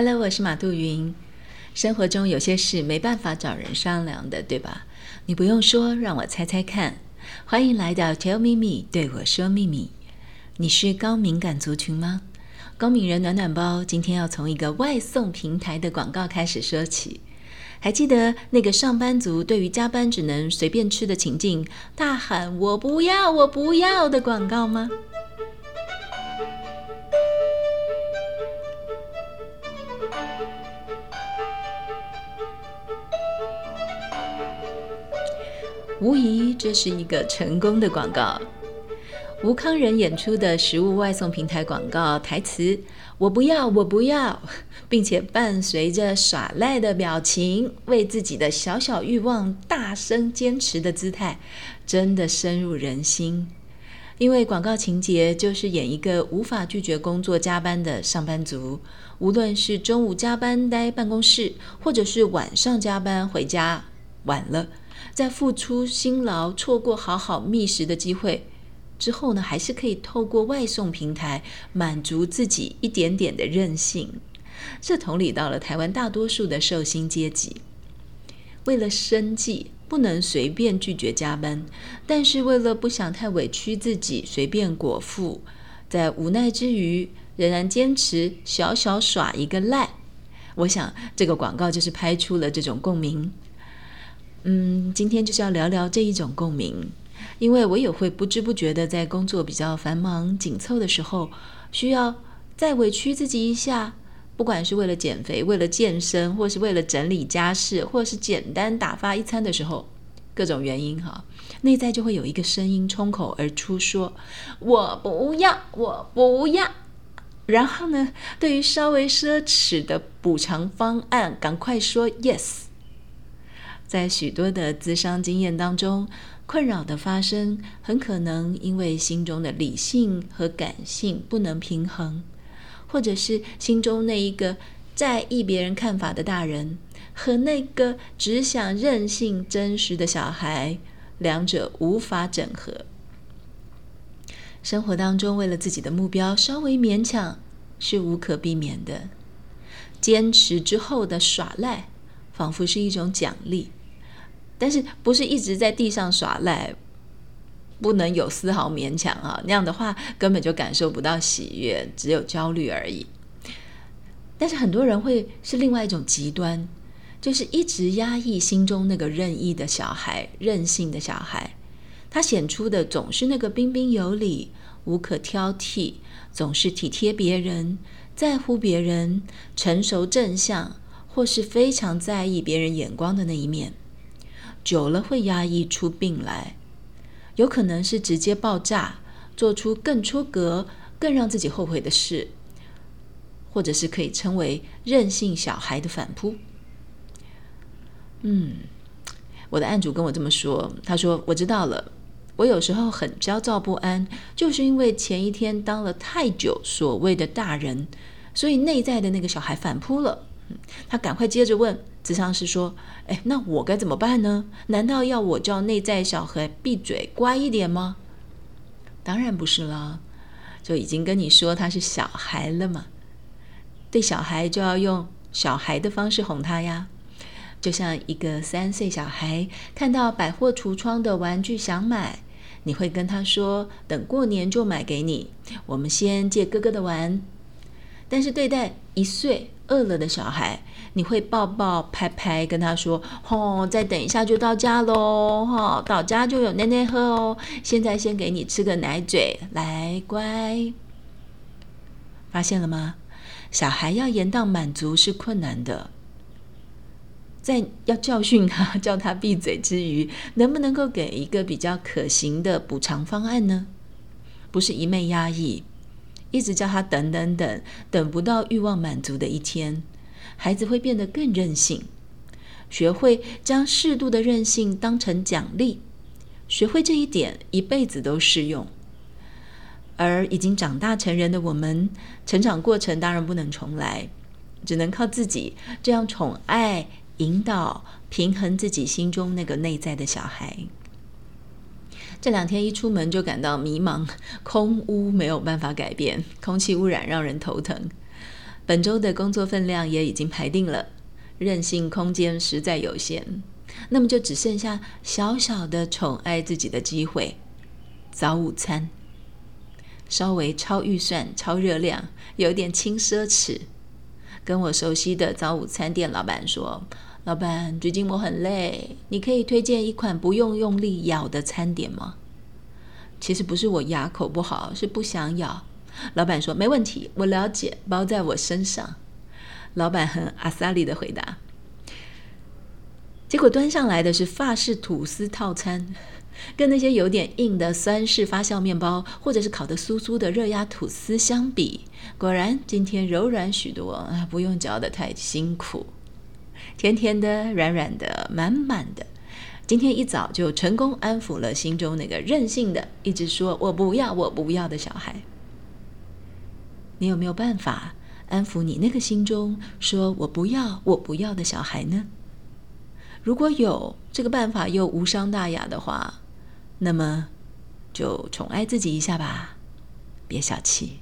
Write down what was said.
Hello，我是马杜云。生活中有些事没办法找人商量的，对吧？你不用说，让我猜猜看。欢迎来到 Tell Me Me，对我说秘密。你是高敏感族群吗？高敏人暖暖包今天要从一个外送平台的广告开始说起。还记得那个上班族对于加班只能随便吃的情境，大喊“我不要，我不要”的广告吗？无疑，这是一个成功的广告。吴康仁演出的食物外送平台广告台词：“我不要，我不要”，并且伴随着耍赖的表情，为自己的小小欲望大声坚持的姿态，真的深入人心。因为广告情节就是演一个无法拒绝工作加班的上班族，无论是中午加班待办公室，或者是晚上加班回家晚了。在付出辛劳、错过好好觅食的机会之后呢，还是可以透过外送平台满足自己一点点的任性。这同理到了台湾大多数的寿星阶级，为了生计不能随便拒绝加班，但是为了不想太委屈自己，随便果腹，在无奈之余仍然坚持小小耍一个赖。我想这个广告就是拍出了这种共鸣。嗯，今天就是要聊聊这一种共鸣，因为我也会不知不觉的在工作比较繁忙紧凑的时候，需要再委屈自己一下，不管是为了减肥、为了健身，或是为了整理家事，或是简单打发一餐的时候，各种原因哈，内在就会有一个声音冲口而出，说：“我不要，我不要。”然后呢，对于稍微奢侈的补偿方案，赶快说 “yes”。在许多的咨商经验当中，困扰的发生很可能因为心中的理性和感性不能平衡，或者是心中那一个在意别人看法的大人和那个只想任性真实的小孩，两者无法整合。生活当中为了自己的目标稍微勉强是无可避免的，坚持之后的耍赖，仿佛是一种奖励。但是不是一直在地上耍赖，不能有丝毫勉强啊！那样的话根本就感受不到喜悦，只有焦虑而已。但是很多人会是另外一种极端，就是一直压抑心中那个任意的小孩、任性的小孩，他显出的总是那个彬彬有礼、无可挑剔，总是体贴别人、在乎别人、成熟正向，或是非常在意别人眼光的那一面。久了会压抑出病来，有可能是直接爆炸，做出更出格、更让自己后悔的事，或者是可以称为任性小孩的反扑。嗯，我的案主跟我这么说，他说：“我知道了，我有时候很焦躁不安，就是因为前一天当了太久所谓的大人，所以内在的那个小孩反扑了。”他赶快接着问。智商是说：“哎，那我该怎么办呢？难道要我叫内在小孩闭嘴乖一点吗？当然不是啦，就已经跟你说他是小孩了嘛。对小孩就要用小孩的方式哄他呀，就像一个三岁小孩看到百货橱窗的玩具想买，你会跟他说：等过年就买给你，我们先借哥哥的玩。但是对待一岁。”饿了的小孩，你会抱抱拍拍，跟他说：“吼，再等一下就到家喽，哈，到家就有奶奶喝哦。现在先给你吃个奶嘴，来，乖。”发现了吗？小孩要延宕满足是困难的，在要教训他、叫他闭嘴之余，能不能够给一个比较可行的补偿方案呢？不是一昧压抑。一直叫他等等等，等不到欲望满足的一天，孩子会变得更任性。学会将适度的任性当成奖励，学会这一点，一辈子都适用。而已经长大成人的我们，成长过程当然不能重来，只能靠自己这样宠爱、引导、平衡自己心中那个内在的小孩。这两天一出门就感到迷茫，空屋没有办法改变，空气污染让人头疼。本周的工作分量也已经排定了，任性空间实在有限，那么就只剩下小小的宠爱自己的机会——早午餐。稍微超预算、超热量，有点轻奢侈。跟我熟悉的早午餐店老板说：“老板，最近我很累，你可以推荐一款不用用力咬的餐点吗？”其实不是我牙口不好，是不想咬。老板说：“没问题，我了解，包在我身上。”老板很阿萨利的回答。结果端上来的是法式吐司套餐，跟那些有点硬的酸式发酵面包，或者是烤的酥酥的热压吐司相比，果然今天柔软许多啊，不用嚼的太辛苦，甜甜的、软软的、满满的。今天一早就成功安抚了心中那个任性的、一直说我不要、我不要的小孩。你有没有办法安抚你那个心中说我不要、我不要的小孩呢？如果有这个办法又无伤大雅的话，那么就宠爱自己一下吧，别小气。